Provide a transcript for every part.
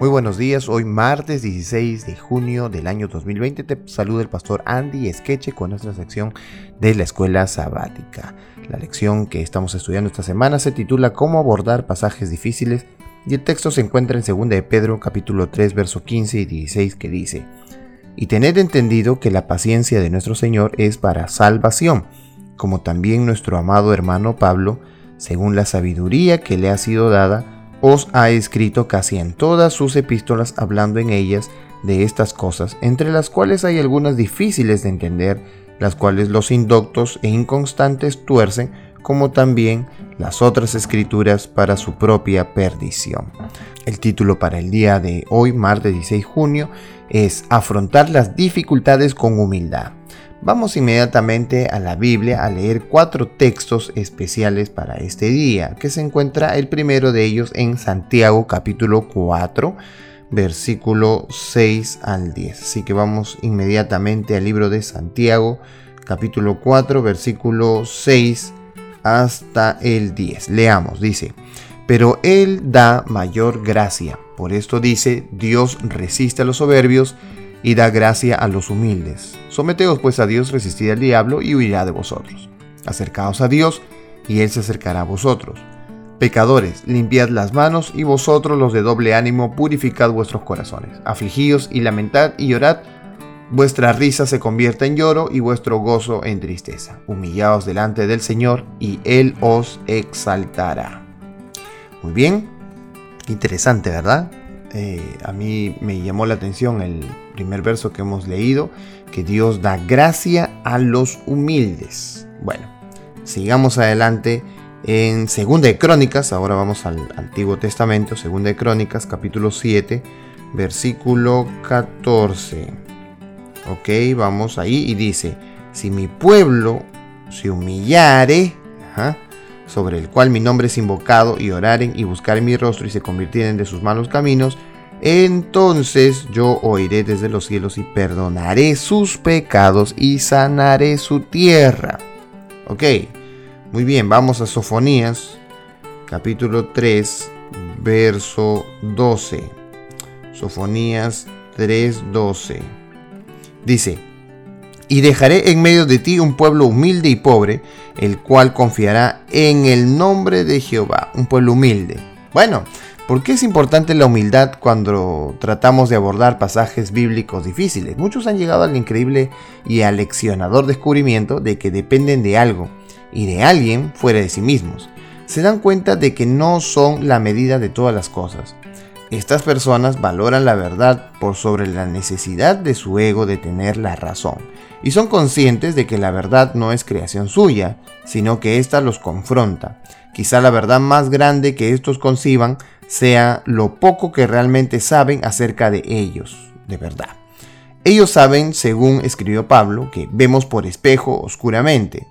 Muy buenos días, hoy martes 16 de junio del año 2020 te saluda el pastor Andy Esqueche con nuestra sección de la escuela sabática. La lección que estamos estudiando esta semana se titula Cómo abordar pasajes difíciles y el texto se encuentra en 2 de Pedro capítulo 3 verso 15 y 16 que dice Y tened entendido que la paciencia de nuestro Señor es para salvación, como también nuestro amado hermano Pablo, según la sabiduría que le ha sido dada, os ha escrito casi en todas sus epístolas hablando en ellas de estas cosas, entre las cuales hay algunas difíciles de entender, las cuales los indoctos e inconstantes tuercen, como también las otras escrituras para su propia perdición. El título para el día de hoy, martes 16 de junio, es Afrontar las dificultades con humildad. Vamos inmediatamente a la Biblia a leer cuatro textos especiales para este día, que se encuentra el primero de ellos en Santiago capítulo 4, versículo 6 al 10. Así que vamos inmediatamente al libro de Santiago capítulo 4, versículo 6 hasta el 10. Leamos, dice, pero Él da mayor gracia. Por esto dice, Dios resiste a los soberbios y da gracia a los humildes. Someteos pues a Dios, resistid al diablo y huirá de vosotros. Acercaos a Dios y Él se acercará a vosotros. Pecadores, limpiad las manos y vosotros los de doble ánimo purificad vuestros corazones. Afligíos y lamentad y llorad. Vuestra risa se convierta en lloro y vuestro gozo en tristeza. Humillaos delante del Señor y Él os exaltará. Muy bien, interesante, ¿verdad? Eh, a mí me llamó la atención el primer verso que hemos leído, que Dios da gracia a los humildes. Bueno, sigamos adelante en Segunda de Crónicas, ahora vamos al Antiguo Testamento, Segunda de Crónicas, capítulo 7, versículo 14. Ok, vamos ahí y dice, si mi pueblo se humillare, sobre el cual mi nombre es invocado, y oraren y buscaren mi rostro y se convirtieren de sus malos caminos, entonces yo oiré desde los cielos y perdonaré sus pecados y sanaré su tierra. Ok, muy bien, vamos a Sofonías, capítulo 3, verso 12. Sofonías 3:12. Dice, y dejaré en medio de ti un pueblo humilde y pobre, el cual confiará en el nombre de Jehová, un pueblo humilde. Bueno, ¿por qué es importante la humildad cuando tratamos de abordar pasajes bíblicos difíciles? Muchos han llegado al increíble y aleccionador descubrimiento de que dependen de algo y de alguien fuera de sí mismos. Se dan cuenta de que no son la medida de todas las cosas. Estas personas valoran la verdad por sobre la necesidad de su ego de tener la razón y son conscientes de que la verdad no es creación suya, sino que ésta los confronta. Quizá la verdad más grande que estos conciban sea lo poco que realmente saben acerca de ellos, de verdad. Ellos saben, según escribió Pablo, que vemos por espejo oscuramente.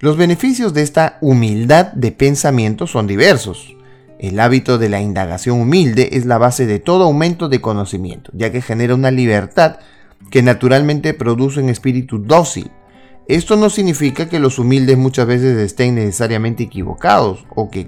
Los beneficios de esta humildad de pensamiento son diversos. El hábito de la indagación humilde es la base de todo aumento de conocimiento, ya que genera una libertad que naturalmente produce un espíritu dócil. Esto no significa que los humildes muchas veces estén necesariamente equivocados o que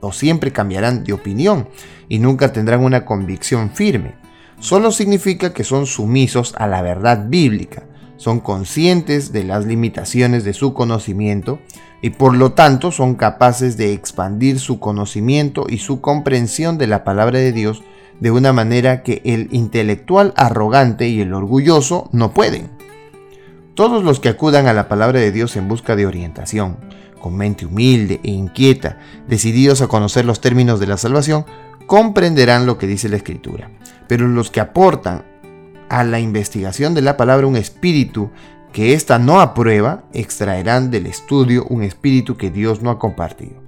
o siempre cambiarán de opinión y nunca tendrán una convicción firme. Solo significa que son sumisos a la verdad bíblica, son conscientes de las limitaciones de su conocimiento y por lo tanto son capaces de expandir su conocimiento y su comprensión de la palabra de Dios de una manera que el intelectual arrogante y el orgulloso no pueden. Todos los que acudan a la palabra de Dios en busca de orientación, con mente humilde e inquieta, decididos a conocer los términos de la salvación, comprenderán lo que dice la Escritura. Pero los que aportan a la investigación de la palabra un espíritu que ésta no aprueba, extraerán del estudio un espíritu que Dios no ha compartido.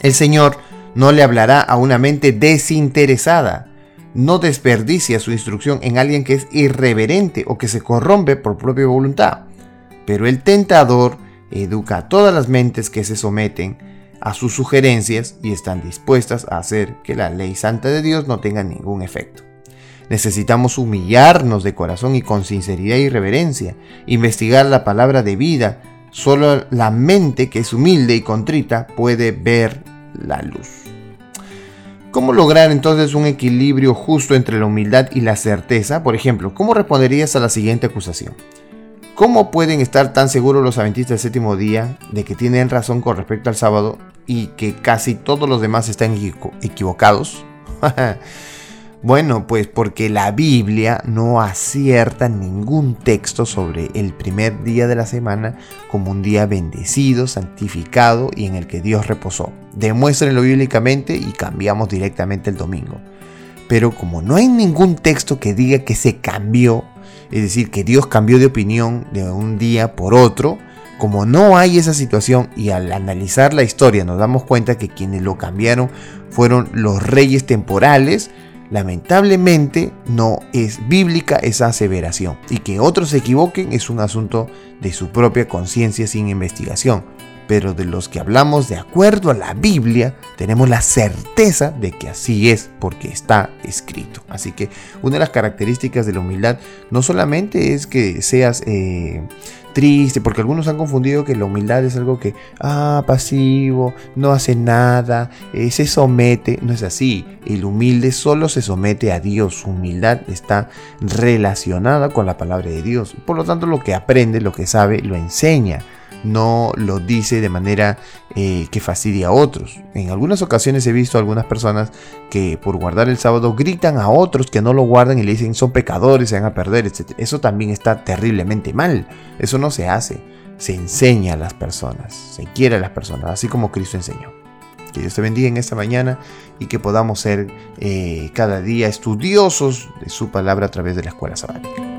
El Señor no le hablará a una mente desinteresada. No desperdicia su instrucción en alguien que es irreverente o que se corrompe por propia voluntad. Pero el tentador educa a todas las mentes que se someten a sus sugerencias y están dispuestas a hacer que la ley santa de Dios no tenga ningún efecto. Necesitamos humillarnos de corazón y con sinceridad y reverencia, investigar la palabra de vida. Solo la mente que es humilde y contrita puede ver la luz. ¿Cómo lograr entonces un equilibrio justo entre la humildad y la certeza? Por ejemplo, ¿cómo responderías a la siguiente acusación? ¿Cómo pueden estar tan seguros los adventistas del séptimo día de que tienen razón con respecto al sábado y que casi todos los demás están equivocados? bueno, pues porque la Biblia no acierta ningún texto sobre el primer día de la semana como un día bendecido, santificado y en el que Dios reposó. Demuéstrenlo bíblicamente y cambiamos directamente el domingo. Pero como no hay ningún texto que diga que se cambió, es decir, que Dios cambió de opinión de un día por otro, como no hay esa situación y al analizar la historia nos damos cuenta que quienes lo cambiaron fueron los reyes temporales, lamentablemente no es bíblica esa aseveración y que otros se equivoquen es un asunto de su propia conciencia sin investigación pero de los que hablamos de acuerdo a la Biblia, tenemos la certeza de que así es porque está escrito. Así que una de las características de la humildad no solamente es que seas eh, triste, porque algunos han confundido que la humildad es algo que, ah, pasivo, no hace nada, eh, se somete. No es así. El humilde solo se somete a Dios. Su humildad está relacionada con la palabra de Dios. Por lo tanto, lo que aprende, lo que sabe, lo enseña no lo dice de manera eh, que fastidia a otros. En algunas ocasiones he visto a algunas personas que por guardar el sábado gritan a otros que no lo guardan y le dicen son pecadores, se van a perder, etc. Eso también está terriblemente mal. Eso no se hace. Se enseña a las personas, se quiere a las personas, así como Cristo enseñó. Que Dios te bendiga en esta mañana y que podamos ser eh, cada día estudiosos de su palabra a través de la escuela sabática.